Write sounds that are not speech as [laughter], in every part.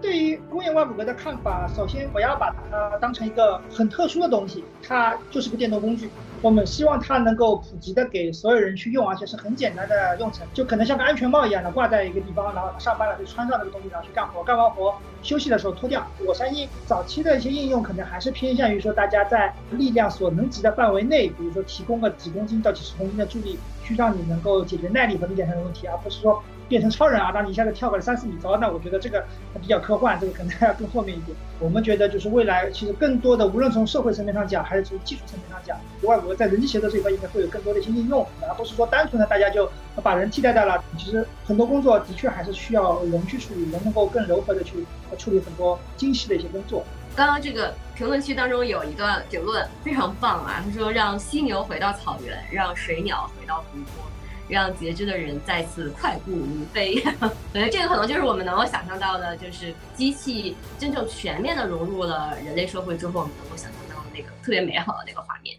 对于工业外骨骼的看法，首先不要把它当成一个很特殊的东西，它就是个电动工具。我们希望它能够普及的给所有人去用，而且是很简单的用程，就可能像个安全帽一样的挂在一个地方，然后上班了就穿上这个东西，然后去干活，干完活休息的时候脱掉。我相信早期的一些应用可能还是偏向于说大家在力量所能及的范围内，比如说提供个几公斤到几十公斤的助力，去让你能够解决耐力和力量上的问题，而不是说。变成超人啊！让你一下子跳个三四米高，那我觉得这个比较科幻，这个可能还要更后面一点。我们觉得就是未来其实更多的，无论从社会层面上讲，还是从技术层面上讲，外国在人机协作这一块应该会有更多的一些应用，而不是说单纯的大家就把人替代掉了。其实很多工作的确还是需要人去处理，人能够更柔和的去处理很多精细的一些工作。刚刚这个评论区当中有一个评论非常棒啊，他说让犀牛回到草原，让水鸟回到湖泊。让截肢的人再次快步如飞，我觉得这个可能就是我们能够想象到的，就是机器真正全面的融入了人类社会之后，我们能够想象到的那个特别美好的那个画面。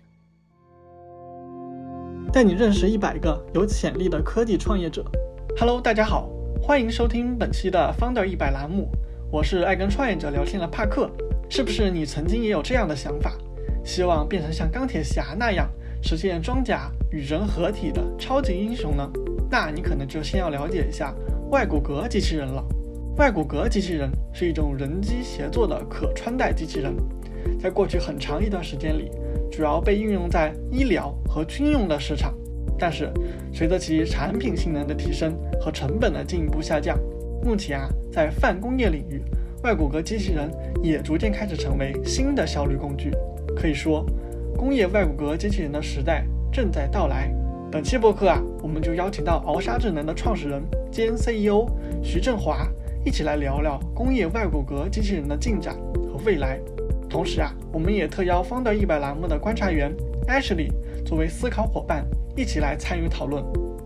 带你认识一百个有潜力的科技创业者。Hello，大家好，欢迎收听本期的 Founder 一百栏目，我是爱跟创业者聊天的帕克。是不是你曾经也有这样的想法，希望变成像钢铁侠那样？实现装甲与人合体的超级英雄呢？那你可能就先要了解一下外骨骼机器人了。外骨骼机器人是一种人机协作的可穿戴机器人，在过去很长一段时间里，主要被应用在医疗和军用的市场。但是，随着其产品性能的提升和成本的进一步下降，目前啊，在泛工业领域，外骨骼机器人也逐渐开始成为新的效率工具。可以说。工业外骨骼机器人的时代正在到来。本期播客啊，我们就邀请到鳌沙智能的创始人兼 CEO 徐振华，一起来聊聊工业外骨骼机器人的进展和未来。同时啊，我们也特邀方的一百栏目的观察员 Ashley 作为思考伙伴，一起来参与讨论。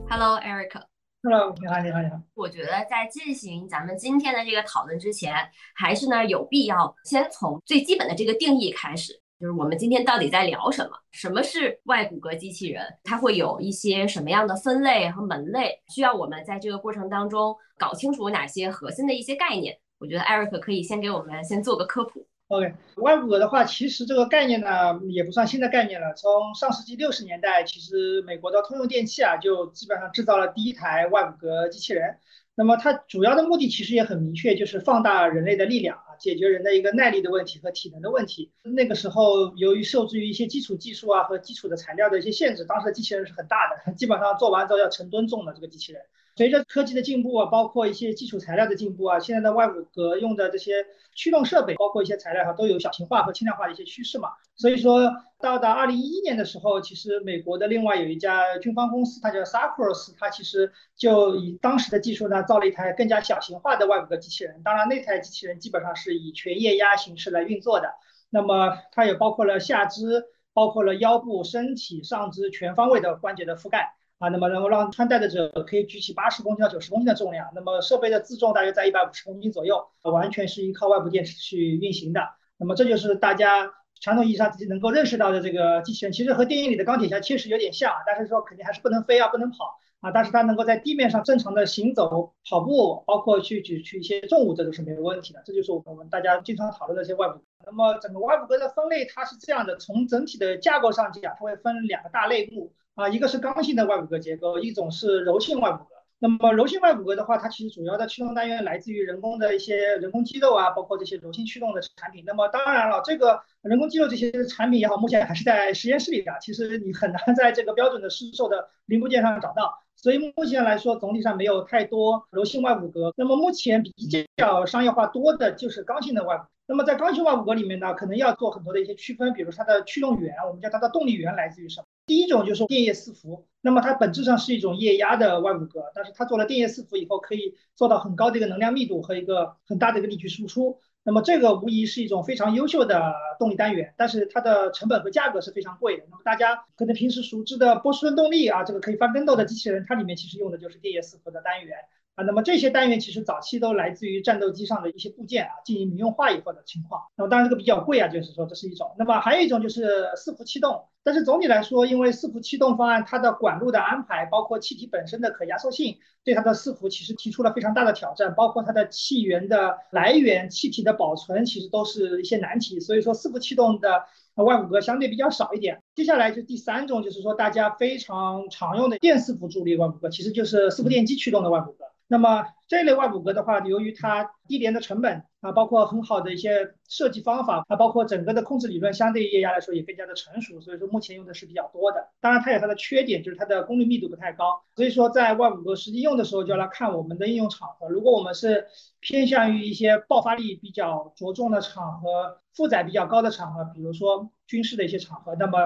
Hello，Eric。Hello，你好，你好，你好。我觉得在进行咱们今天的这个讨论之前，还是呢有必要先从最基本的这个定义开始。就是我们今天到底在聊什么？什么是外骨骼机器人？它会有一些什么样的分类和门类？需要我们在这个过程当中搞清楚哪些核心的一些概念？我觉得艾瑞克可以先给我们先做个科普。OK，外骨骼的话，其实这个概念呢也不算新的概念了。从上世纪六十年代，其实美国的通用电器啊就基本上制造了第一台外骨骼机器人。那么它主要的目的其实也很明确，就是放大人类的力量，解决人的一个耐力的问题和体能的问题。那个时候由于受制于一些基础技术啊和基础的材料的一些限制，当时的机器人是很大的，基本上做完之后要成吨重的这个机器人。随着科技的进步啊，包括一些基础材料的进步啊，现在的外骨骼用的这些驱动设备，包括一些材料哈，都有小型化和轻量化的一些趋势嘛。所以说到达二零一一年的时候，其实美国的另外有一家军方公司，它叫 Sarcos，它其实就以当时的技术呢，造了一台更加小型化的外骨骼机器人。当然，那台机器人基本上是以全液压形式来运作的。那么它也包括了下肢，包括了腰部、身体、上肢全方位的关节的覆盖。啊，那么然后让穿戴的者可以举起八十公斤到九十公斤的重量，那么设备的自重大约在一百五十公斤左右，完全是依靠外部电池去运行的。那么这就是大家传统意义上自己能够认识到的这个机器人，其实和电影里的钢铁侠确实有点像，但是说肯定还是不能飞啊，不能跑啊，但是它能够在地面上正常的行走、跑步，包括去举去一些重物，这都是没有问题的。这就是我们大家经常讨论的一些外部。那么整个外骨骼的分类它是这样的，从整体的架构上讲，它会分两个大类目。啊，一个是刚性的外骨骼结构，一种是柔性外骨骼。那么柔性外骨骼的话，它其实主要的驱动单元来自于人工的一些人工肌肉啊，包括这些柔性驱动的产品。那么当然了，这个人工肌肉这些产品也好，目前还是在实验室里的，其实你很难在这个标准的市售的零部件上找到。所以目前来说，总体上没有太多柔性外骨骼。那么目前比较商业化多的就是刚性的外骨骼。那么在刚性外骨骼里面呢，可能要做很多的一些区分，比如它的驱动源，我们叫它的动力源来自于什么？第一种就是电液伺服，那么它本质上是一种液压的外骨骼，但是它做了电液伺服以后，可以做到很高的一个能量密度和一个很大的一个力矩输出。那么这个无疑是一种非常优秀的动力单元，但是它的成本和价格是非常贵的。那么大家可能平时熟知的波士顿动力啊，这个可以翻跟斗的机器人，它里面其实用的就是电液伺服的单元。啊，那么这些单元其实早期都来自于战斗机上的一些部件啊，进行民用化以后的情况。那么当然这个比较贵啊，就是说这是一种。那么还有一种就是伺服气动，但是总体来说，因为伺服气动方案它的管路的安排，包括气体本身的可压缩性，对它的伺服其实提出了非常大的挑战，包括它的气源的来源、气体的保存，其实都是一些难题。所以说伺服气动的。外骨骼相对比较少一点，接下来就第三种，就是说大家非常常用的电伺服助力外骨骼，其实就是伺服电机驱动的外骨骼。那么这类外骨骼的话，由于它低廉的成本啊，包括很好的一些设计方法啊，包括整个的控制理论，相对于液压来说也更加的成熟，所以说目前用的是比较多的。当然它有它的缺点，就是它的功率密度不太高。所以说在外骨骼实际用的时候，就要来看我们的应用场合。如果我们是偏向于一些爆发力比较着重的场合，负载比较高的场合，比如说军事的一些场合，那么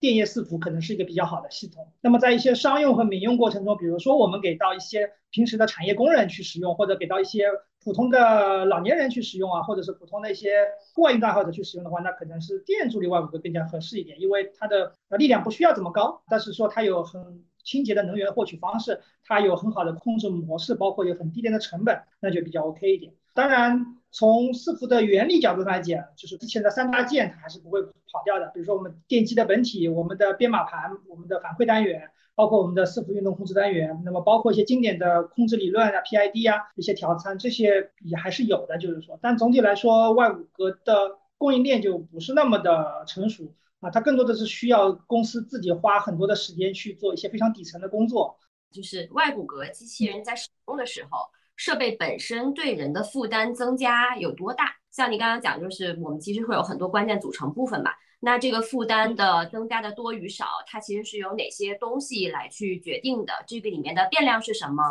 电液伺服可能是一个比较好的系统。那么在一些商用和民用过程中，比如说我们给到一些平时的产业工人去使用，或者给到一些普通的老年人去使用啊，或者是普通的一些户外运动爱好者去使用的话，那可能是电助力外骨骼更加合适一点，因为它的力量不需要这么高，但是说它有很清洁的能源获取方式，它有很好的控制模式，包括有很低廉的成本，那就比较 OK 一点。当然。从伺服的原理角度来讲，就是之前的三大件它还是不会跑掉的。比如说我们电机的本体、我们的编码盘、我们的反馈单元，包括我们的伺服运动控制单元，那么包括一些经典的控制理论啊、PID 啊一些调参，这些也还是有的。就是说，但总体来说，外骨骼的供应链就不是那么的成熟啊，它更多的是需要公司自己花很多的时间去做一些非常底层的工作。就是外骨骼机器人在使用的时候。设备本身对人的负担增加有多大？像你刚刚讲，就是我们其实会有很多关键组成部分嘛。那这个负担的增加的多与少，它其实是由哪些东西来去决定的？这个里面的变量是什么？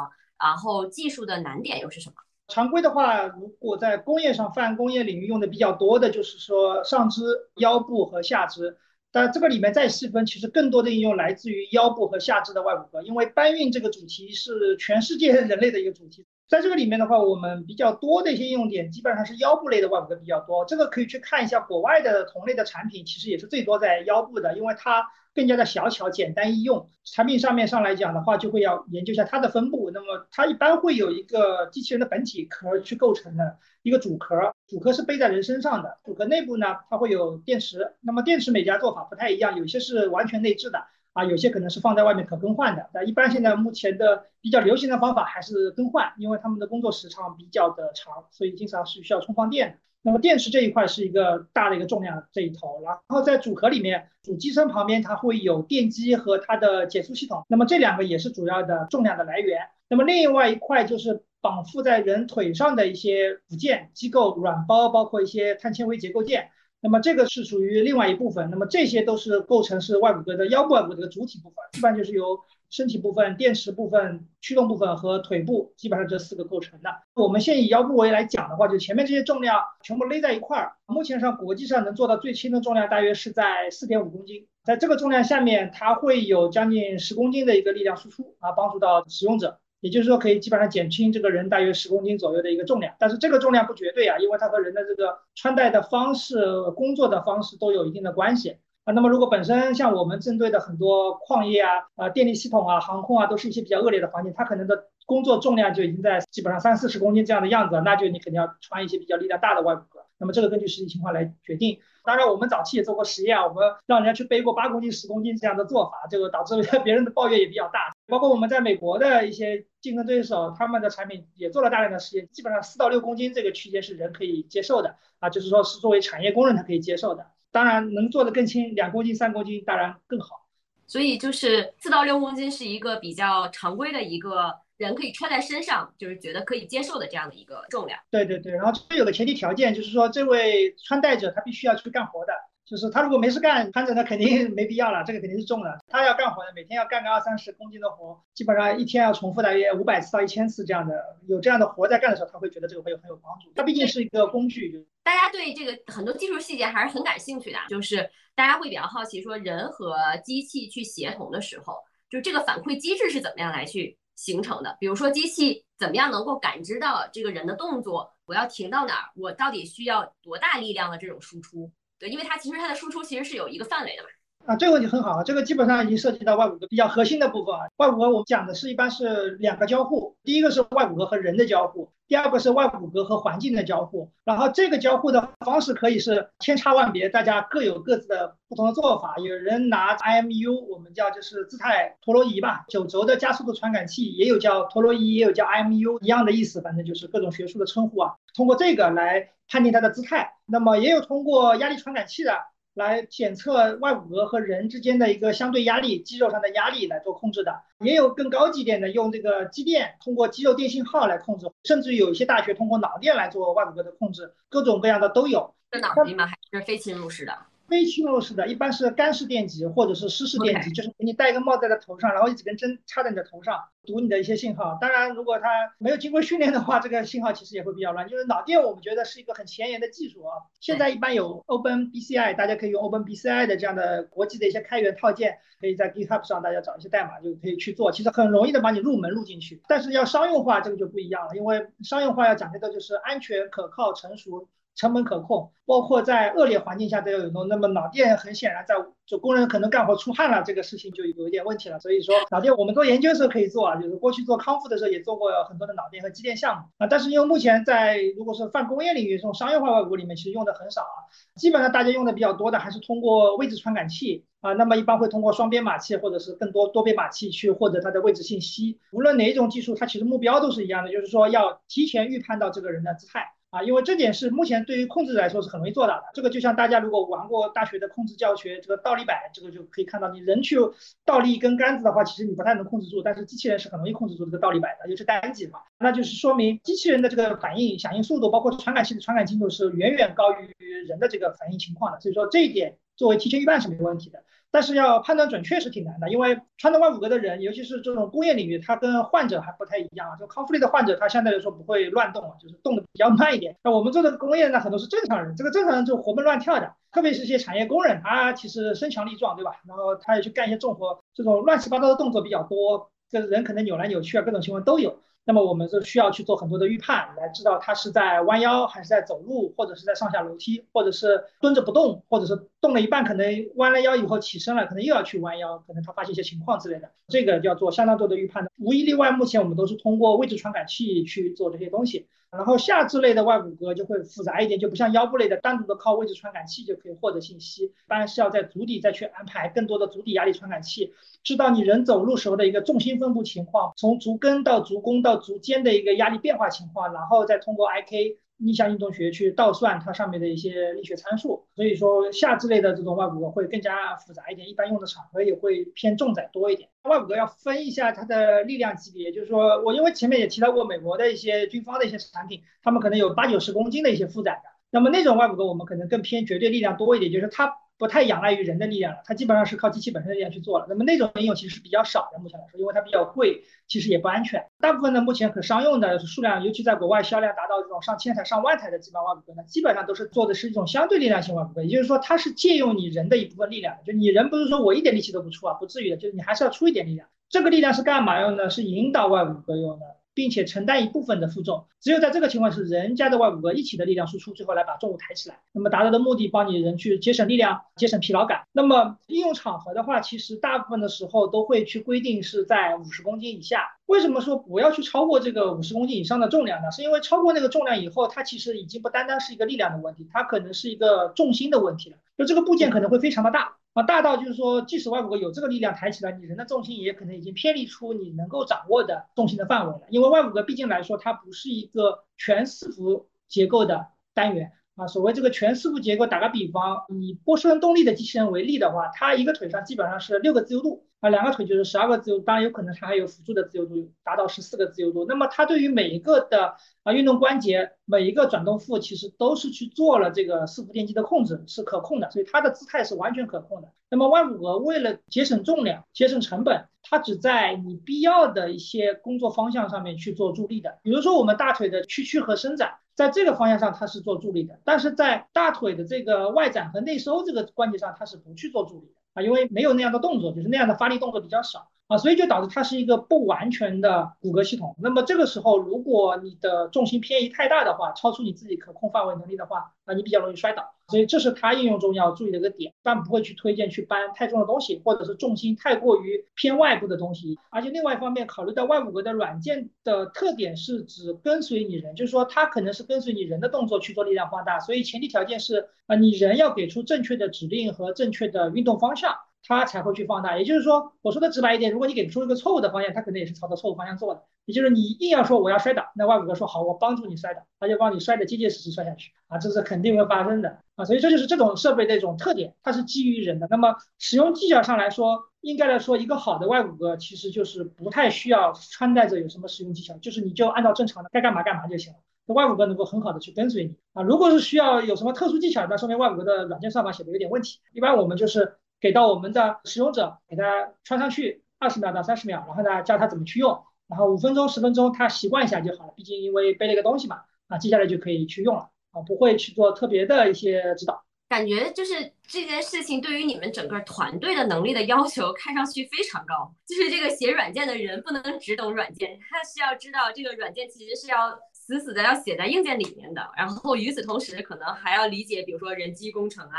然后技术的难点又是什么？常规的话，如果在工业上泛工业领域用的比较多的，就是说上肢、腰部和下肢。但这个里面再细分，其实更多的应用来自于腰部和下肢的外骨骼，因为搬运这个主题是全世界人类的一个主题。在这个里面的话，我们比较多的一些应用点基本上是腰部类的外骨骼比较多。这个可以去看一下国外的同类的产品，其实也是最多在腰部的，因为它更加的小巧、简单易用。产品上面上来讲的话，就会要研究一下它的分布。那么它一般会有一个机器人的本体壳去构成的一个主壳，主壳是背在人身上的。主壳内部呢，它会有电池。那么电池每家做法不太一样，有些是完全内置的。啊，有些可能是放在外面可更换的，但一般现在目前的比较流行的方法还是更换，因为他们的工作时长比较的长，所以经常是需要充放电。那么电池这一块是一个大的一个重量这一头，然后在主壳里面，主机身旁边它会有电机和它的减速系统，那么这两个也是主要的重量的来源。那么另外一块就是绑缚在人腿上的一些附件、机构、软包，包括一些碳纤维结构件。那么这个是属于另外一部分，那么这些都是构成是外骨骼的腰部外骨骼的主体部分，基本上就是由身体部分、电池部分、驱动部分和腿部，基本上这四个构成的。我们现以腰部为来讲的话，就前面这些重量全部勒在一块儿，目前上国际上能做到最轻的重量大约是在四点五公斤，在这个重量下面，它会有将近十公斤的一个力量输出啊，帮助到使用者。也就是说，可以基本上减轻这个人大约十公斤左右的一个重量，但是这个重量不绝对啊，因为它和人的这个穿戴的方式、工作的方式都有一定的关系啊。那么如果本身像我们针对的很多矿业啊、啊电力系统啊、航空啊，都是一些比较恶劣的环境，它可能的工作重量就已经在基本上三四十公斤这样的样子，那就你肯定要穿一些比较力量大的外骨骼。那么这个根据实际情况来决定。当然，我们早期也做过实验，我们让人家去背过八公斤、十公斤这样的做法，这个导致 [laughs] 别人的抱怨也比较大。包括我们在美国的一些竞争对手，他们的产品也做了大量的实验，基本上四到六公斤这个区间是人可以接受的啊，就是说是作为产业工人他可以接受的。当然，能做的更轻，两公斤、三公斤当然更好。所以就是四到六公斤是一个比较常规的一个。人可以穿在身上，就是觉得可以接受的这样的一个重量。对对对，然后这有个前提条件，就是说这位穿戴者他必须要去干活的，就是他如果没事干，穿着那肯定没必要了，这个肯定是重的。他要干活的，每天要干个二三十公斤的活，基本上一天要重复大约五百次到一千次这样的，有这样的活在干的时候，他会觉得这个会有很有帮助。它毕竟是一个工具。大家对这个很多技术细节还是很感兴趣的，就是大家会比较好奇，说人和机器去协同的时候，就这个反馈机制是怎么样来去。形成的，比如说机器怎么样能够感知到这个人的动作，我要停到哪儿，我到底需要多大力量的这种输出？对，因为它其实它的输出其实是有一个范围的嘛。啊，这个问题很好啊，这个基本上已经涉及到外骨骼比较核心的部分啊。外骨骼我们讲的是一般是两个交互，第一个是外骨骼和人的交互，第二个是外骨骼和环境的交互。然后这个交互的方式可以是千差万别，大家各有各自的不同的做法。有人拿 IMU，我们叫就是姿态陀螺仪吧，九轴的加速度传感器，也有叫陀螺仪，也有叫 IMU，一样的意思，反正就是各种学术的称呼啊。通过这个来判定它的姿态，那么也有通过压力传感器的。来检测外骨骼和人之间的一个相对压力，肌肉上的压力来做控制的，也有更高级点的，用这个肌电，通过肌肉电信号来控制，甚至有一些大学通过脑电来做外骨骼的控制，各种各样的都有。是脑机吗？还是非侵入式的？非侵入式的，一般是干式电极或者是湿式电极，就是给你戴一个帽在在头上，然后一几根针插在你的头上，读你的一些信号。当然，如果它没有经过训练的话，这个信号其实也会比较乱。就是脑电，我们觉得是一个很前沿的技术啊。现在一般有 Open BCI，大家可以用 Open BCI 的这样的国际的一些开源套件，可以在 GitHub 上大家找一些代码就可以去做，其实很容易的把你入门录进去。但是要商用化，这个就不一样了，因为商用化要讲究的就是安全、可靠、成熟。成本可控，包括在恶劣环境下都要有用。那么脑电很显然在就工人可能干活出汗了，这个事情就有一点问题了。所以说脑电我们做研究的时候可以做啊，就是过去做康复的时候也做过很多的脑电和肌电项目啊。但是因为目前在如果是泛工业领域这种商业化外骨里面，其实用的很少啊。基本上大家用的比较多的还是通过位置传感器啊。那么一般会通过双编码器或者是更多多编码器去获得它的位置信息。无论哪一种技术，它其实目标都是一样的，就是说要提前预判到这个人的姿态。啊，因为这点是目前对于控制来说是很容易做到的。这个就像大家如果玩过大学的控制教学，这个倒立摆，这个就可以看到，你人去倒立一根杆子的话，其实你不太能控制住，但是机器人是很容易控制住这个倒立摆的，尤其单击嘛。那就是说明机器人的这个反应响应速度，包括传感器的传感精度是远远高于人的这个反应情况的。所以说这一点作为提前预判是没问题的。但是要判断准确是挺难的，因为穿的外骨骼的人，尤其是这种工业领域，他跟患者还不太一样啊。就康复类的患者，他相对来说不会乱动啊，就是动的比较慢一点。那我们做的工业呢，很多是正常人，这个正常人就活蹦乱跳的，特别是一些产业工人，他其实身强力壮，对吧？然后他也去干一些重活，这种乱七八糟的动作比较多，这人可能扭来扭去啊，各种情况都有。那么我们就需要去做很多的预判，来知道他是在弯腰，还是在走路，或者是在上下楼梯，或者是蹲着不动，或者是动了一半可能弯了腰以后起身了，可能又要去弯腰，可能他发现一些情况之类的，这个要做相当多的预判的。无一例外，目前我们都是通过位置传感器去做这些东西。然后下肢类的外骨骼就会复杂一点，就不像腰部类的单独的靠位置传感器就可以获得信息，当然是要在足底再去安排更多的足底压力传感器，知道你人走路时候的一个重心分布情况，从足跟到足弓到足尖的一个压力变化情况，然后再通过 IK。逆向运动学去倒算它上面的一些力学参数，所以说下肢类的这种外骨骼会更加复杂一点，一般用的场合也会偏重载多一点。外骨骼要分一下它的力量级别，就是说我因为前面也提到过美国的一些军方的一些产品，他们可能有八九十公斤的一些负载的，那么那种外骨骼我们可能更偏绝对力量多一点，就是它。不太仰赖于人的力量了，它基本上是靠机器本身的力量去做了。那么那种应用其实是比较少的，目前来说，因为它比较贵，其实也不安全。大部分呢，目前可商用的数量，尤其在国外销量达到这种上千台、上万台的基板外骨骼呢，基本上都是做的是一种相对力量型外骨骼，也就是说它是借用你人的一部分力量，就你人不是说我一点力气都不出啊，不至于的，就是你还是要出一点力量。这个力量是干嘛用的？是引导外骨骼用的。并且承担一部分的负重，只有在这个情况是人家的外骨骼一起的力量输出，最后来把重物抬起来，那么达到的目的帮你人去节省力量、节省疲劳感。那么应用场合的话，其实大部分的时候都会去规定是在五十公斤以下。为什么说不要去超过这个五十公斤以上的重量呢？是因为超过那个重量以后，它其实已经不单单是一个力量的问题，它可能是一个重心的问题了。就这个部件可能会非常的大。啊，大到就是说，即使外骨骼有这个力量抬起来，你人的重心也可能已经偏离出你能够掌握的重心的范围了。因为外骨骼毕竟来说，它不是一个全四幅结构的单元啊。所谓这个全四幅结构，打个比方，以波士顿动力的机器人为例的话，它一个腿上基本上是六个自由度。啊，两个腿就是十二个自由，当然有可能它还有辅助的自由度，达到十四个自由度。那么它对于每一个的啊运动关节，每一个转动副，其实都是去做了这个四幅电机的控制，是可控的，所以它的姿态是完全可控的。那么万骨骼为了节省重量、节省成本，它只在你必要的一些工作方向上面去做助力的，比如说我们大腿的屈曲和伸展，在这个方向上它是做助力的，但是在大腿的这个外展和内收这个关节上，它是不去做助力的。啊，因为没有那样的动作，就是那样的发力动作比较少。啊，所以就导致它是一个不完全的骨骼系统。那么这个时候，如果你的重心偏移太大的话，超出你自己可控范围能力的话，啊，你比较容易摔倒。所以这是它应用中要注意的一个点，但不会去推荐去搬太重的东西，或者是重心太过于偏外部的东西。而且另外一方面，考虑到外骨骼的软件的特点是只跟随你人，就是说它可能是跟随你人的动作去做力量放大，所以前提条件是啊，你人要给出正确的指令和正确的运动方向。它才会去放大，也就是说，我说的直白一点，如果你给出一个错误的方向，它可能也是朝着错误方向做的。也就是你硬要说我要摔倒，那外骨骼说好，我帮助你摔倒，他就帮你摔得结结实实摔下去啊，这是肯定会发生的啊。所以这就是这种设备的一种特点，它是基于人的。那么使用技巧上来说，应该来说，一个好的外骨骼其实就是不太需要穿戴着有什么使用技巧，就是你就按照正常的该干嘛干嘛就行了。外骨骼能够很好的去跟随你啊。如果是需要有什么特殊技巧，那说明外骨骼的软件算法写的有点问题。一般我们就是。给到我们的使用者，给他穿上去二十秒到三十秒，然后呢教他怎么去用，然后五分钟十分钟他习惯一下就好了。毕竟因为背了一个东西嘛，啊，接下来就可以去用了啊，不会去做特别的一些指导。感觉就是这件事情对于你们整个团队的能力的要求看上去非常高，就是这个写软件的人不能只懂软件，他是要知道这个软件其实是要。死死的要写在硬件里面的，然后与此同时，可能还要理解，比如说人机工程啊，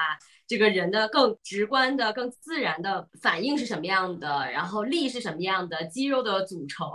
这个人的更直观的、更自然的反应是什么样的，然后力是什么样的，肌肉的组成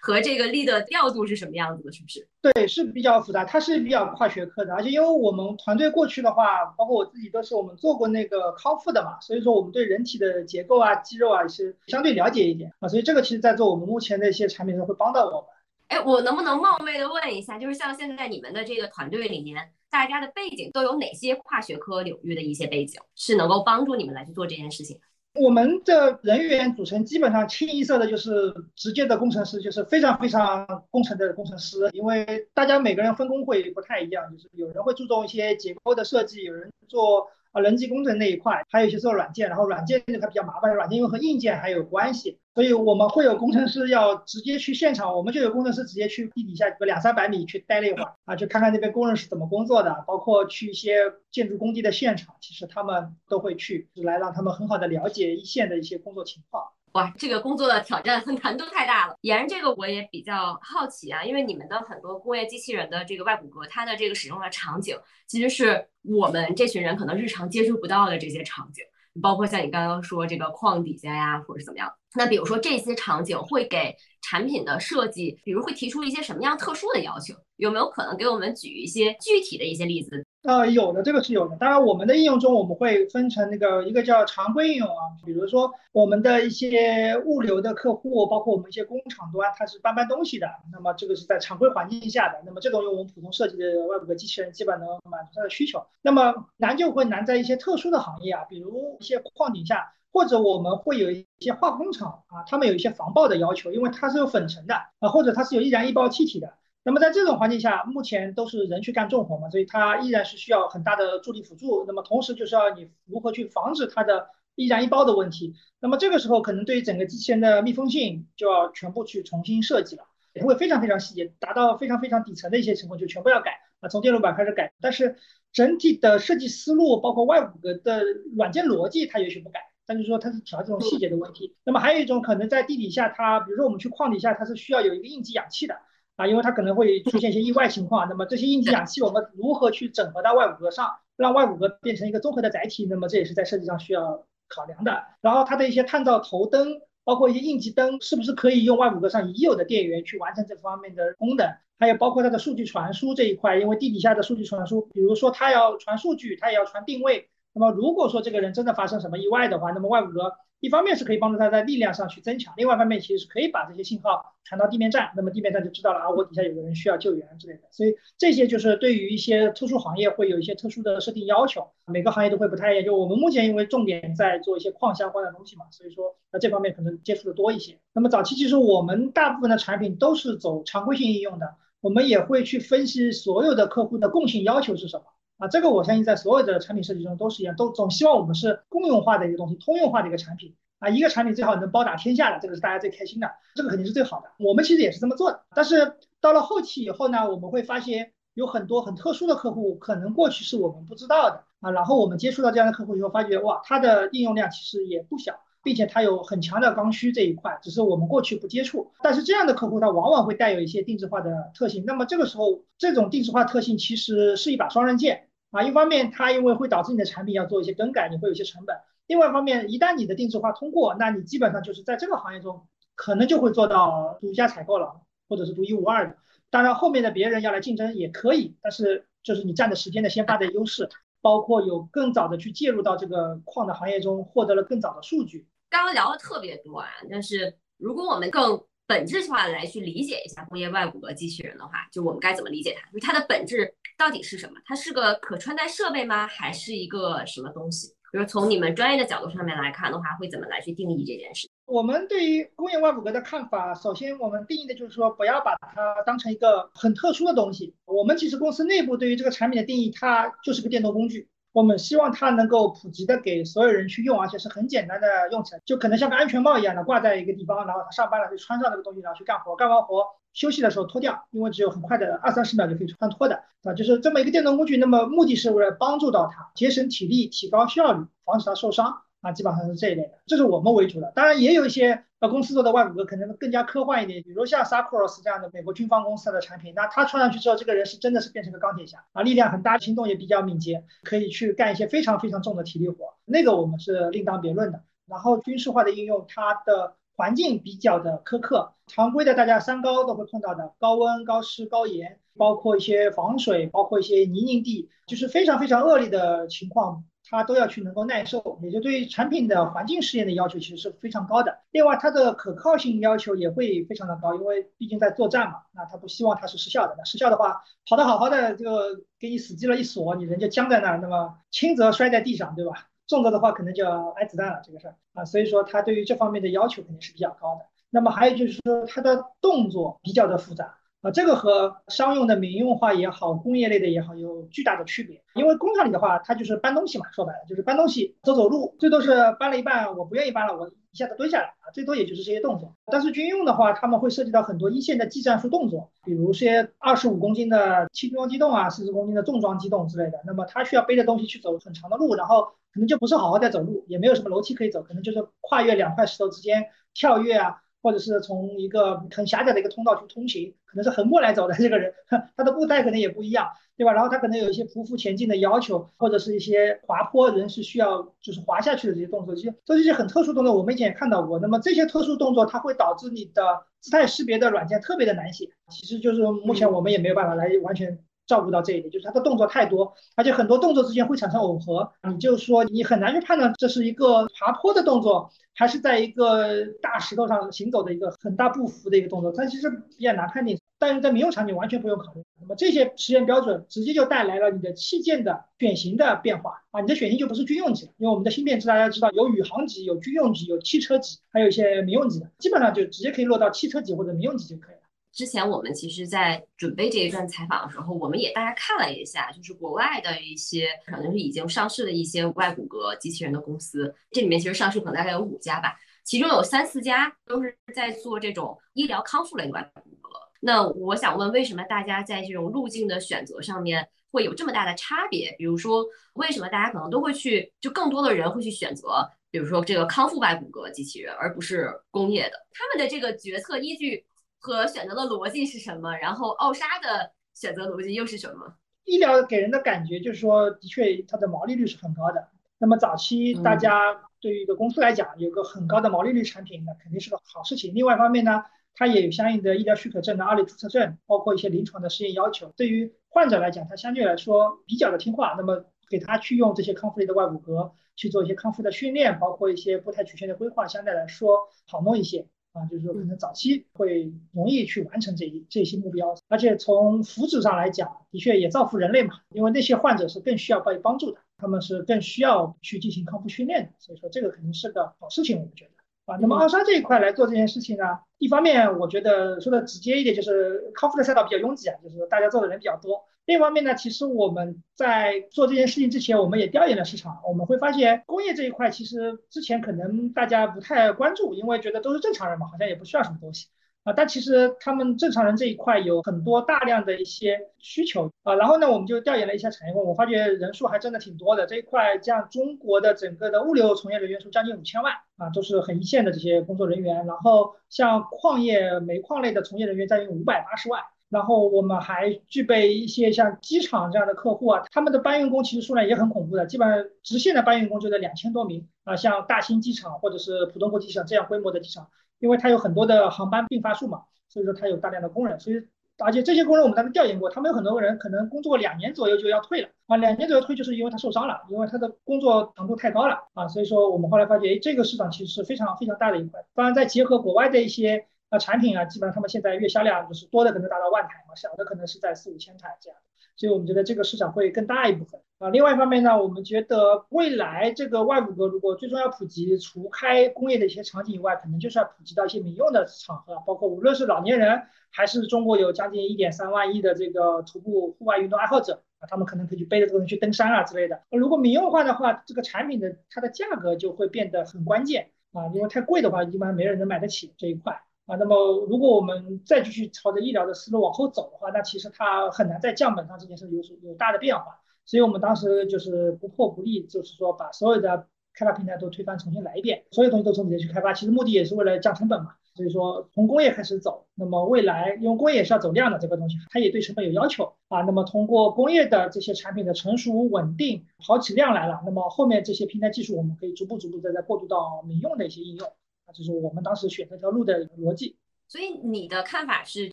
和这个力的调度是什么样子的，是不是？对，是比较复杂，它是比较跨学科的，而且因为我们团队过去的话，包括我自己都是我们做过那个康复的嘛，所以说我们对人体的结构啊、肌肉啊是相对了解一点啊，所以这个其实在做我们目前的一些产品上会帮到我们。哎，我能不能冒昧的问一下，就是像现在你们的这个团队里面，大家的背景都有哪些跨学科领域的一些背景，是能够帮助你们来去做这件事情？我们的人员组成基本上清一色的就是直接的工程师，就是非常非常工程的工程师，因为大家每个人分工会不太一样，就是有人会注重一些结构的设计，有人做。啊，人机工程那一块，还有一些做软件，然后软件这块比较麻烦，软件又和硬件还有关系，所以我们会有工程师要直接去现场，我们就有工程师直接去地底下个两三百米去待了一会儿啊，去看看那边工人是怎么工作的，包括去一些建筑工地的现场，其实他们都会去，来让他们很好的了解一线的一些工作情况。哇，这个工作的挑战和难度太大了。沿这个我也比较好奇啊，因为你们的很多工业机器人的这个外骨骼，它的这个使用的场景，其实是我们这群人可能日常接触不到的这些场景，包括像你刚刚说这个矿底下呀，或者是怎么样。那比如说这些场景会给产品的设计，比如会提出一些什么样特殊的要求？有没有可能给我们举一些具体的一些例子？呃，有的，这个是有的。当然，我们的应用中我们会分成那个一个叫常规应用啊，比如说我们的一些物流的客户，包括我们一些工厂端，它是搬搬东西的，那么这个是在常规环境下的，那么这种用我们普通设计的外部的机器人基本能满足它的需求。那么难就会难在一些特殊的行业啊，比如一些矿井下，或者我们会有一些化工厂啊，他们有一些防爆的要求，因为它是有粉尘的啊，或者它是有易燃易爆气体的。那么在这种环境下，目前都是人去干重活嘛，所以它依然是需要很大的助力辅助。那么同时就是要你如何去防止它的易燃易爆的问题。那么这个时候可能对于整个机器人的密封性就要全部去重新设计了，也会非常非常细节，达到非常非常底层的一些情况就全部要改啊，从电路板开始改。但是整体的设计思路，包括外骨骼的软件逻辑，它也许不改，但是说它是调这种细节的问题。那么还有一种可能在地底下，它比如说我们去矿底下，它是需要有一个应急氧气的。啊，因为它可能会出现一些意外情况，那么这些应急氧气我们如何去整合到外骨骼上，让外骨骼变成一个综合的载体？那么这也是在设计上需要考量的。然后它的一些探照头灯，包括一些应急灯，是不是可以用外骨骼上已有的电源去完成这方面的功能？还有包括它的数据传输这一块，因为地底下的数据传输，比如说它要传数据，它也要传定位。那么如果说这个人真的发生什么意外的话，那么外骨骼。一方面是可以帮助它在力量上去增强，另外一方面其实是可以把这些信号传到地面站，那么地面站就知道了啊，我底下有个人需要救援之类的。所以这些就是对于一些特殊行业会有一些特殊的设定要求，每个行业都会不太一样。就我们目前因为重点在做一些矿相关的东西嘛，所以说那这方面可能接触的多一些。那么早期其实我们大部分的产品都是走常规性应用的，我们也会去分析所有的客户的共性要求是什么。啊，这个我相信在所有的产品设计中都是一样，都总希望我们是共用化的一个东西，通用化的一个产品啊，一个产品最好能包打天下的，这个是大家最开心的，这个肯定是最好的。我们其实也是这么做的，但是到了后期以后呢，我们会发现有很多很特殊的客户，可能过去是我们不知道的啊，然后我们接触到这样的客户以后，发觉哇，它的应用量其实也不小。并且它有很强的刚需这一块，只是我们过去不接触。但是这样的客户，他往往会带有一些定制化的特性。那么这个时候，这种定制化特性其实是一把双刃剑啊。一方面，它因为会导致你的产品要做一些更改，你会有一些成本；另外一方面，一旦你的定制化通过，那你基本上就是在这个行业中可能就会做到独家采购了，或者是独一无二的。当然，后面的别人要来竞争也可以，但是就是你占的时间的先发的优势。包括有更早的去介入到这个矿的行业中，获得了更早的数据。刚刚聊的特别多啊，但是如果我们更本质化来去理解一下工业外骨骼机器人的话，就我们该怎么理解它？就它的本质到底是什么？它是个可穿戴设备吗？还是一个什么东西？比如从你们专业的角度上面来看的话，会怎么来去定义这件事？我们对于工业外骨骼的看法，首先我们定义的就是说，不要把它当成一个很特殊的东西。我们其实公司内部对于这个产品的定义，它就是个电动工具。我们希望它能够普及的给所有人去用，而且是很简单的用起来，就可能像个安全帽一样的挂在一个地方，然后他上班了就穿上这个东西，然后去干活，干完活休息的时候脱掉，因为只有很快的二三十秒就可以穿脱的，啊，就是这么一个电动工具。那么目的是为了帮助到他节省体力、提高效率、防止他受伤。啊，基本上是这一类的，这是我们为主的。当然，也有一些那公司做的外骨骼可能更加科幻一点，比如像 Sarkos 这样的美国军方公司的产品，那他穿上去之后，这个人是真的是变成个钢铁侠啊，力量很大，行动也比较敏捷，可以去干一些非常非常重的体力活。那个我们是另当别论的。然后军事化的应用，它的环境比较的苛刻，常规的大家三高都会碰到的，高温、高湿、高盐，包括一些防水，包括一些泥泞地，就是非常非常恶劣的情况。它都要去能够耐受，也就对于产品的环境试验的要求其实是非常高的。另外，它的可靠性要求也会非常的高，因为毕竟在作战嘛，那他不希望它是失效的。那失效的话，跑得好好的就给你死机了，一锁你人就僵在那儿，那么轻则摔在地上，对吧？重则的话可能就要挨子弹了，这个事儿啊。所以说，它对于这方面的要求肯定是比较高的。那么还有就是说，它的动作比较的复杂。啊，这个和商用的民用化也好，工业类的也好，有巨大的区别。因为工厂里的话，它就是搬东西嘛，说白了就是搬东西，走走路，最多是搬了一半，我不愿意搬了，我一下子蹲下来啊，最多也就是这些动作。但是军用的话，他们会涉及到很多一线的技战术动作，比如些二十五公斤的轻装机动啊，四十公斤的重装机动之类的。那么他需要背着东西去走很长的路，然后可能就不是好好在走路，也没有什么楼梯可以走，可能就是跨越两块石头之间跳跃啊。或者是从一个很狭窄的一个通道去通行，可能是横过来走的这个人，[laughs] 他的步态可能也不一样，对吧？然后他可能有一些匍匐前进的要求，或者是一些滑坡人是需要就是滑下去的这些动作，这些都是一些很特殊动作，我们以前也看到过。那么这些特殊动作，它会导致你的姿态识别的软件特别的难写，其实就是目前我们也没有办法来完全。照顾到这一点，就是它的动作太多，而且很多动作之间会产生耦合，你就说你很难去判断这是一个爬坡的动作，还是在一个大石头上行走的一个很大步幅的一个动作，它其实比较难判定。但是在民用场景完全不用考虑，那么这些实验标准直接就带来了你的器件的选型的变化啊，你的选型就不是军用级了，因为我们的芯片大家知道有宇航级、有军用级、有汽车级，还有一些民用级的，基本上就直接可以落到汽车级或者民用级就可以。之前我们其实，在准备这一段采访的时候，我们也大家看了一下，就是国外的一些可能是已经上市的一些外骨骼机器人的公司，这里面其实上市可能大概有五家吧，其中有三四家都是在做这种医疗康复类的外骨骼。那我想问，为什么大家在这种路径的选择上面会有这么大的差别？比如说，为什么大家可能都会去，就更多的人会去选择，比如说这个康复外骨骼机器人，而不是工业的？他们的这个决策依据？和选择的逻辑是什么？然后奥沙的选择逻辑又是什么？医疗给人的感觉就是说，的确它的毛利率是很高的。那么早期大家对于一个公司来讲，有个很高的毛利率产品，那肯定是个好事情。另外一方面呢，它也有相应的医疗许可证的二类注册证，包括一些临床的实验要求。对于患者来讲，他相对来说比较的听话。那么给他去用这些康复类的外骨骼去做一些康复的训练，包括一些步态曲线的规划，相对来说好弄一些。啊，就是说可能早期会容易去完成这一这些目标，而且从福祉上来讲，的确也造福人类嘛，因为那些患者是更需要被帮助的，他们是更需要去进行康复训练的，所以说这个肯定是个好事情，我们觉得。啊，那么奥沙这一块来做这件事情呢，一方面我觉得说的直接一点，就是康复的赛道比较拥挤啊，就是大家做的人比较多。另一方面呢，其实我们在做这件事情之前，我们也调研了市场，我们会发现工业这一块其实之前可能大家不太关注，因为觉得都是正常人嘛，好像也不需要什么东西啊，但其实他们正常人这一块有很多大量的一些需求啊，然后呢，我们就调研了一下产业，我发觉人数还真的挺多的。这一块像中国的整个的物流从业人员数将近五千万啊，都是很一线的这些工作人员。然后像矿业、煤矿类的从业人员将近五百八十万。然后我们还具备一些像机场这样的客户啊，他们的搬运工其实数量也很恐怖的，基本上直线的搬运工就在两千多名啊，像大兴机场或者是浦东国际机场这样规模的机场。因为它有很多的航班并发数嘛，所以说它有大量的工人，所以而且这些工人我们当时调研过，他们有很多人可能工作两年左右就要退了啊，两年左右退就是因为他受伤了，因为他的工作强度太高了啊，所以说我们后来发觉，哎，这个市场其实是非常非常大的一块。当然再结合国外的一些那产品啊，基本上他们现在月销量就是多的可能达到万台嘛，小的可能是在四五千台这样。所以我们觉得这个市场会更大一部分啊。另外一方面呢，我们觉得未来这个外骨骼如果最终要普及，除开工业的一些场景以外，可能就是要普及到一些民用的场合，包括无论是老年人，还是中国有将近一点三万亿的这个徒步户外运动爱好者啊，他们可能可以去背着这个东西去登山啊之类的。如果民用化的话，这个产品的它的价格就会变得很关键啊，因为太贵的话，一般没人能买得起这一块。啊，那么如果我们再继续朝着医疗的思路往后走的话，那其实它很难在降本上这件事有有大的变化。所以我们当时就是不破不立，就是说把所有的开发平台都推翻，重新来一遍，所有东西都从底下去开发。其实目的也是为了降成本嘛。所以说从工业开始走，那么未来因为工业也是要走量的这个东西，它也对成本有要求啊。那么通过工业的这些产品的成熟稳定，跑起量来了，那么后面这些平台技术我们可以逐步逐步的再过渡到民用的一些应用。就是我们当时选这条路的逻辑，所以你的看法是，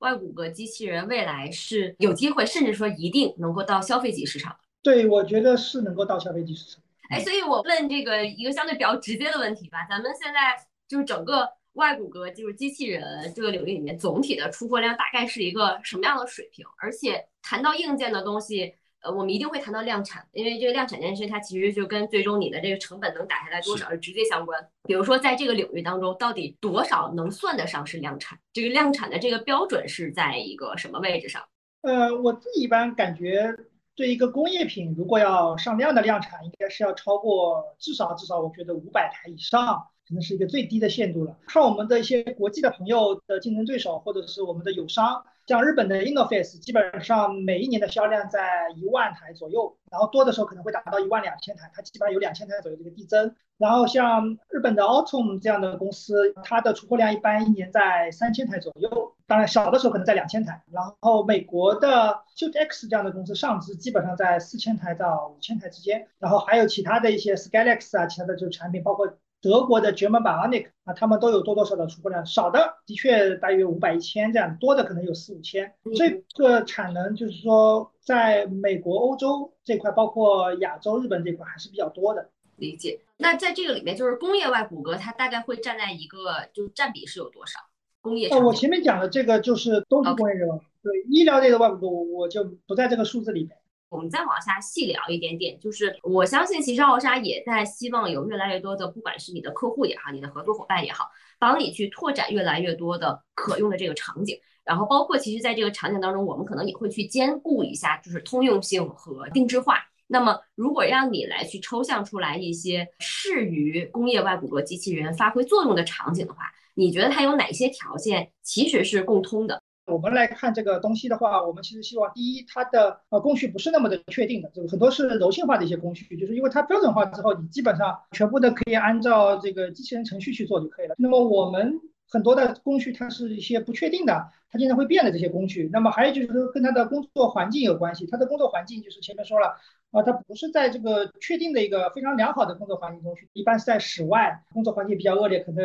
外骨骼机器人未来是有机会，甚至说一定能够到消费级市场？对，我觉得是能够到消费级市场。哎，所以我问这个一个相对比较直接的问题吧，咱们现在就是整个外骨骼就是机器人这个领域里面，总体的出货量大概是一个什么样的水平？而且谈到硬件的东西。呃，我们一定会谈到量产，因为这个量产这件事，它其实就跟最终你的这个成本能打下来多少是直接相关。比如说，在这个领域当中，到底多少能算得上是量产？这个量产的这个标准是在一个什么位置上？呃，我自己一般感觉，对一个工业品，如果要上量的量产，应该是要超过至少至少，我觉得五百台以上，可能是一个最低的限度了。看我们的一些国际的朋友的竞争对手，或者是我们的友商。像日本的 Innoface，基本上每一年的销量在一万台左右，然后多的时候可能会达到一万两千台，它基本上有两千台左右这个递增。然后像日本的 Autom 这样的公司，它的出货量一般一年在三千台左右，当然小的时候可能在两千台。然后美国的 Sutex 这样的公司上市基本上在四千台到五千台之间，然后还有其他的一些 Skylex 啊，其他的就产品包括。德国的 German Bionic 啊，他们都有多多少少出货量，少的的确大约五百一千这样，多的可能有四五千。这个产能就是说，在美国、欧洲这块，包括亚洲、日本这块还是比较多的。理解。那在这个里面，就是工业外骨骼，它大概会站在一个，就是占比是有多少？工业？哦我前面讲的这个就是都是工业热，对医疗类的外骨骼，我就不在这个数字里面。我们再往下细聊一点点，就是我相信其实奥沙也在希望有越来越多的，不管是你的客户也好，你的合作伙伴也好，帮你去拓展越来越多的可用的这个场景。然后包括其实在这个场景当中，我们可能也会去兼顾一下，就是通用性和定制化。那么如果让你来去抽象出来一些适于工业外骨骼机器人发挥作用的场景的话，你觉得它有哪些条件其实是共通的？我们来看这个东西的话，我们其实希望第一，它的呃工序不是那么的确定的，就很多是柔性化的一些工序，就是因为它标准化之后，你基本上全部的可以按照这个机器人程序去做就可以了。那么我们很多的工序它是一些不确定的，它经常会变的这些工序。那么还有就是说跟它的工作环境有关系，它的工作环境就是前面说了啊，它不是在这个确定的一个非常良好的工作环境中去，一般是在室外，工作环境比较恶劣，可能。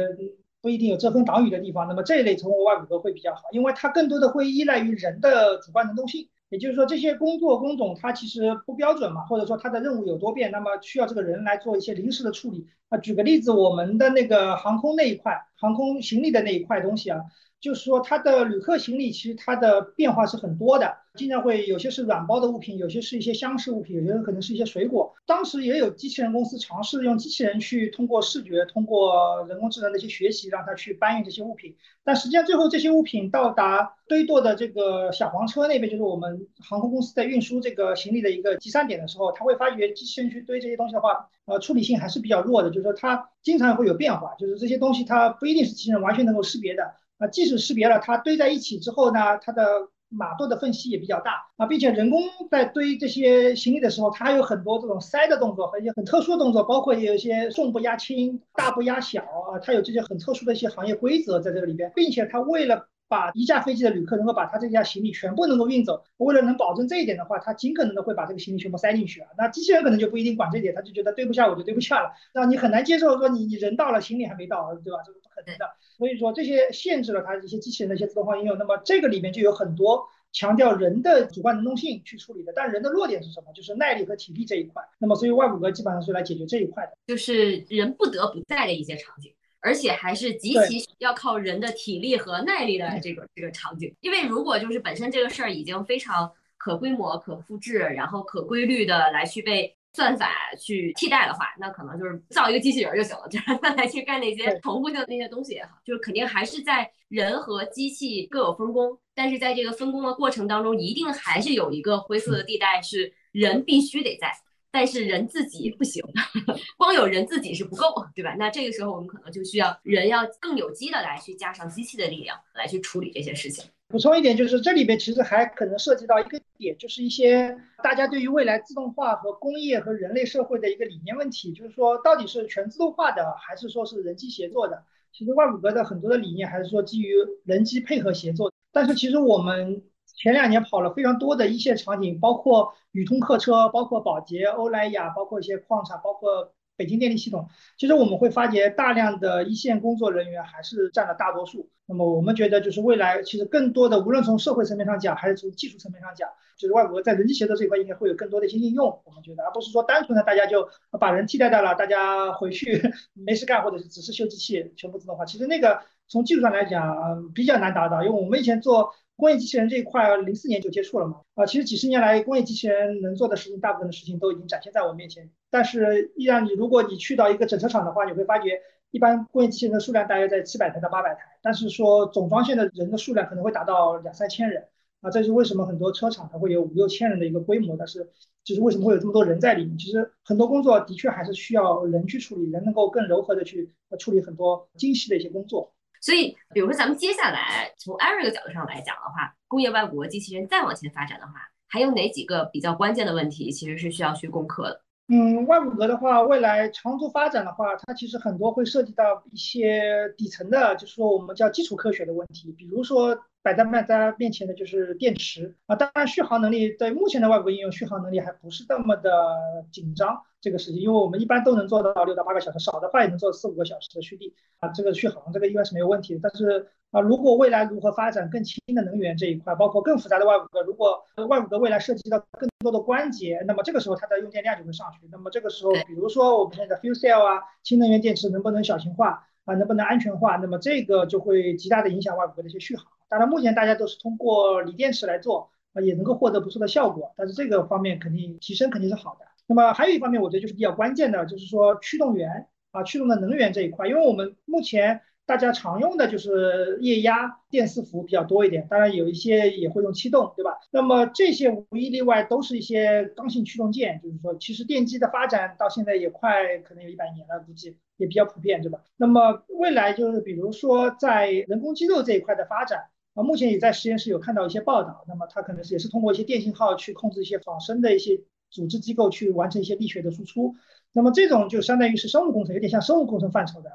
不一定有遮风挡雨的地方，那么这一类成物外骨骼会比较好，因为它更多的会依赖于人的主观能动性。也就是说，这些工作工种它其实不标准嘛，或者说它的任务有多变，那么需要这个人来做一些临时的处理。啊，举个例子，我们的那个航空那一块，航空行李的那一块东西啊。就是说，它的旅客行李其实它的变化是很多的，经常会有些是软包的物品，有些是一些箱式物品，有些可能是一些水果。当时也有机器人公司尝试用机器人去通过视觉、通过人工智能的一些学习，让它去搬运这些物品。但实际上最后这些物品到达堆垛的这个小黄车那边，就是我们航空公司在运输这个行李的一个集散点的时候，它会发觉机器人去堆这些东西的话，呃，处理性还是比较弱的，就是说它经常会有变化，就是这些东西它不一定是机器人完全能够识别的。啊，即使识别了，它堆在一起之后呢，它的码垛的缝隙也比较大啊，并且人工在堆这些行李的时候，它还有很多这种塞的动作和一些很特殊的动作，包括有一些重不压轻、大不压小啊，它有这些很特殊的一些行业规则在这个里边，并且它为了把一架飞机的旅客能够把他这架行李全部能够运走，为了能保证这一点的话，他尽可能的会把这个行李全部塞进去啊。那机器人可能就不一定管这点，他就觉得堆不下我就堆不下了，那你很难接受说你你人到了行李还没到，对吧？这可能的。所以说这些限制了它一些机器人的一些自动化应用。那么这个里面就有很多强调人的主观能动性去处理的，但人的弱点是什么？就是耐力和体力这一块。那么所以外骨骼基本上是来解决这一块的，就是人不得不在的一些场景。而且还是极其要靠人的体力和耐力的这个这个场景，因为如果就是本身这个事儿已经非常可规模、可复制，然后可规律的来去被算法去替代的话，那可能就是造一个机器人就行了，就让它 [laughs] 来去干那些重复性的那些东西也好，就是肯定还是在人和机器各有分工，但是在这个分工的过程当中，一定还是有一个灰色的地带，是人必须得在。但是人自己不行，[laughs] 光有人自己是不够，对吧？那这个时候我们可能就需要人要更有机的来去加上机器的力量来去处理这些事情。补充一点，就是这里边其实还可能涉及到一个点，就是一些大家对于未来自动化和工业和人类社会的一个理念问题，就是说到底是全自动化的，还是说是人机协作的？其实万骨骼的很多的理念还是说基于人机配合协作，但是其实我们。前两年跑了非常多的一线场景，包括宇通客车，包括宝洁、欧莱雅，包括一些矿产，包括北京电力系统。其实我们会发觉，大量的一线工作人员还是占了大多数。那么我们觉得，就是未来其实更多的，无论从社会层面上讲，还是从技术层面上讲，就是外国在人机协作这一块应该会有更多的一些应用。我们觉得，而不是说单纯的大家就把人替代掉了，大家回去 [laughs] 没事干，或者是只是修机器，全部自动化。其实那个从技术上来讲比较难达到，因为我们以前做。工业机器人这一块，零四年就接触了嘛。啊，其实几十年来，工业机器人能做的事情，大部分的事情都已经展现在我面前。但是，依然你如果你去到一个整车厂的话，你会发觉，一般工业机器人的数量大约在七百台到八百台，但是说总装线的人的数量可能会达到两三千人。啊，这是为什么很多车厂它会有五六千人的一个规模？但是，就是为什么会有这么多人在里面？其实很多工作的确还是需要人去处理，人能够更柔和的去处理很多精细的一些工作。所以，比如说，咱们接下来从 Eric 角度上来讲的话，工业外骨骼机器人再往前发展的话，还有哪几个比较关键的问题，其实是需要去攻克的？嗯，外骨骼的话，未来长足发展的话，它其实很多会涉及到一些底层的，就是说我们叫基础科学的问题，比如说。摆在卖家面前的就是电池啊，当然续航能力在目前的外部应用，续航能力还不是那么的紧张这个事情，因为我们一般都能做到六到八个小时，少的话也能做四五个小时的蓄力啊，这个续航这个应该是没有问题的。但是啊，如果未来如何发展更轻的能源这一块，包括更复杂的外骨骼，如果外骨骼未来涉及到更多的关节，那么这个时候它的用电量就会上去。那么这个时候，比如说我们现在 fuel cell 啊，氢能源电池能不能小型化啊，能不能安全化？那么这个就会极大的影响外骨骼的一些续航。当然，目前大家都是通过锂电池来做，啊，也能够获得不错的效果。但是这个方面肯定提升肯定是好的。那么还有一方面，我觉得就是比较关键的，就是说驱动源啊，驱动的能源这一块，因为我们目前。大家常用的就是液压电伺服比较多一点，当然有一些也会用气动，对吧？那么这些无一例外都是一些刚性驱动件，就是说其实电机的发展到现在也快可能有一百年了，估计也比较普遍，对吧？那么未来就是比如说在人工肌肉这一块的发展啊，目前也在实验室有看到一些报道，那么它可能是也是通过一些电信号去控制一些仿生的一些组织机构去完成一些力学的输出，那么这种就相当于是生物工程，有点像生物工程范畴的。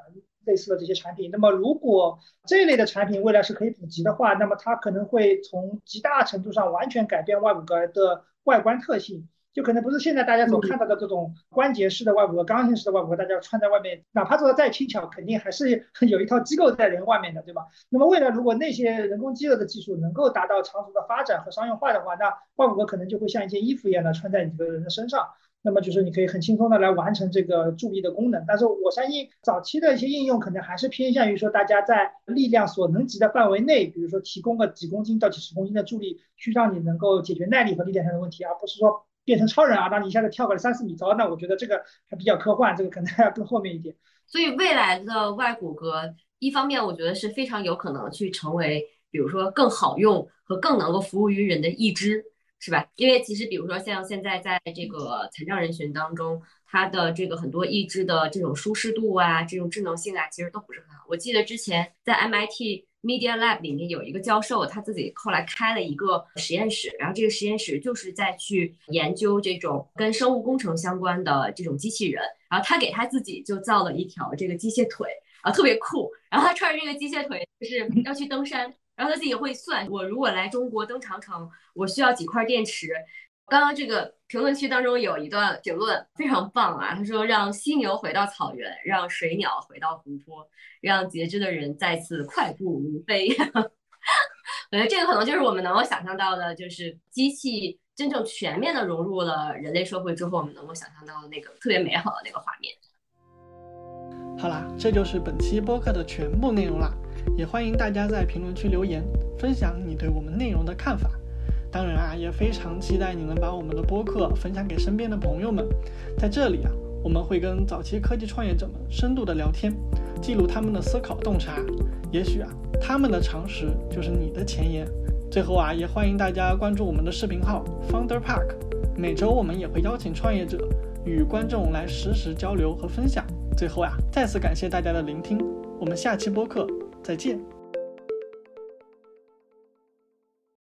类似的这些产品，那么如果这一类的产品未来是可以普及的话，那么它可能会从极大程度上完全改变外骨骼的外观特性，就可能不是现在大家所看到的这种关节式的外骨骼、刚性式的外骨骼，大家穿在外面，哪怕做的再轻巧，肯定还是有一套机构在人外面的，对吧？那么未来如果那些人工肌肉的技术能够达到长足的发展和商用化的话，那外骨骼可能就会像一件衣服一样的穿在你这个人的身上。那么就是你可以很轻松的来完成这个助力的功能，但是我相信早期的一些应用可能还是偏向于说大家在力量所能及的范围内，比如说提供个几公斤到几十公斤的助力，去让你能够解决耐力和力量上的问题，而不是说变成超人啊，那你一下子跳个三四米高，那我觉得这个还比较科幻，这个可能还要更后面一点。所以未来的外骨骼，一方面我觉得是非常有可能去成为，比如说更好用和更能够服务于人的义肢。是吧？因为其实，比如说像现在在这个残障人群当中，它的这个很多义肢的这种舒适度啊，这种智能性啊，其实都不是很好。我记得之前在 MIT Media Lab 里面有一个教授，他自己后来开了一个实验室，然后这个实验室就是在去研究这种跟生物工程相关的这种机器人，然后他给他自己就造了一条这个机械腿啊，特别酷。然后他穿着这个机械腿就是 [laughs] 要去登山，然后他自己会算，我如果来中国登长城，我需要几块电池。刚刚这个评论区当中有一段评论非常棒啊，他说让犀牛回到草原，让水鸟回到湖泊，让截肢的人再次快步如飞。[laughs] 我觉得这个可能就是我们能够想象到的，就是机器真正全面的融入了人类社会之后，我们能够想象到的那个特别美好的那个画面。好啦，这就是本期播客的全部内容啦，也欢迎大家在评论区留言，分享你对我们内容的看法。当然啊，也非常期待你能把我们的播客分享给身边的朋友们。在这里啊，我们会跟早期科技创业者们深度的聊天，记录他们的思考洞察。也许啊，他们的常识就是你的前沿。最后啊，也欢迎大家关注我们的视频号 Founder Park。每周我们也会邀请创业者与观众来实时交流和分享。最后啊，再次感谢大家的聆听，我们下期播客再见。